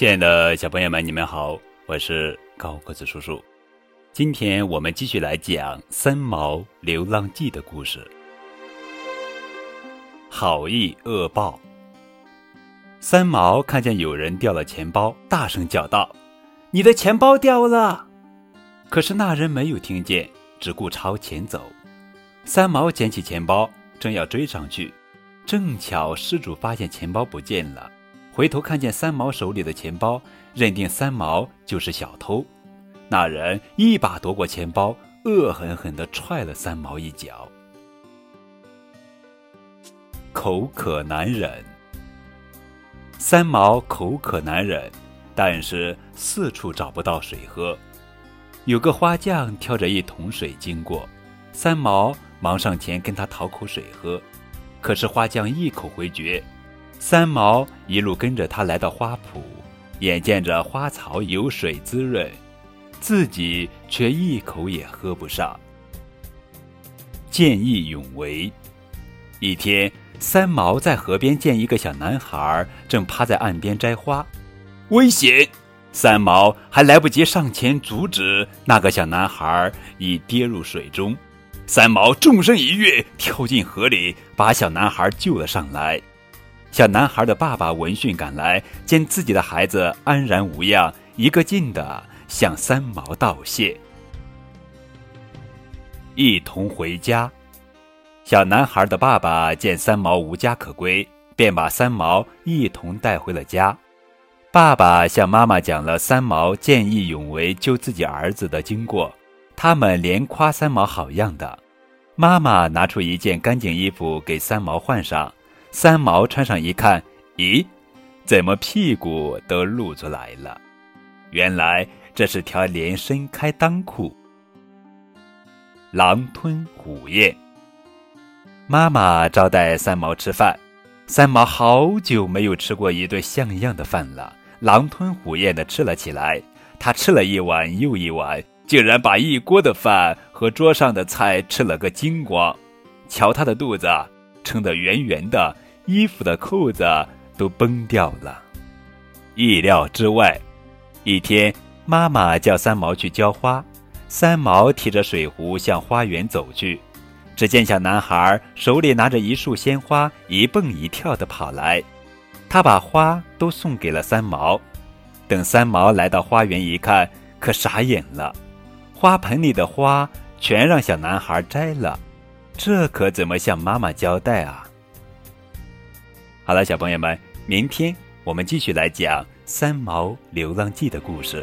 亲爱的小朋友们，你们好，我是高个子叔叔。今天我们继续来讲《三毛流浪记》的故事。好意恶报。三毛看见有人掉了钱包，大声叫道：“你的钱包掉了！”可是那人没有听见，只顾朝前走。三毛捡起钱包，正要追上去，正巧失主发现钱包不见了。回头看见三毛手里的钱包，认定三毛就是小偷。那人一把夺过钱包，恶狠狠地踹了三毛一脚。口渴难忍，三毛口渴难忍，但是四处找不到水喝。有个花匠挑着一桶水经过，三毛忙上前跟他讨口水喝，可是花匠一口回绝。三毛一路跟着他来到花圃，眼见着花草有水滋润，自己却一口也喝不上。见义勇为。一天，三毛在河边见一个小男孩正趴在岸边摘花，危险！三毛还来不及上前阻止，那个小男孩已跌入水中。三毛纵身一跃，跳进河里，把小男孩救了上来。小男孩的爸爸闻讯赶来，见自己的孩子安然无恙，一个劲的向三毛道谢。一同回家，小男孩的爸爸见三毛无家可归，便把三毛一同带回了家。爸爸向妈妈讲了三毛见义勇为救自己儿子的经过，他们连夸三毛好样的。妈妈拿出一件干净衣服给三毛换上。三毛穿上一看，咦，怎么屁股都露出来了？原来这是条连身开裆裤。狼吞虎咽。妈妈招待三毛吃饭，三毛好久没有吃过一顿像样的饭了，狼吞虎咽的吃了起来。他吃了一碗又一碗，竟然把一锅的饭和桌上的菜吃了个精光。瞧他的肚子。撑得圆圆的，衣服的扣子都崩掉了。意料之外，一天，妈妈叫三毛去浇花，三毛提着水壶向花园走去。只见小男孩手里拿着一束鲜花，一蹦一跳地跑来。他把花都送给了三毛。等三毛来到花园一看，可傻眼了，花盆里的花全让小男孩摘了。这可怎么向妈妈交代啊？好了，小朋友们，明天我们继续来讲《三毛流浪记》的故事。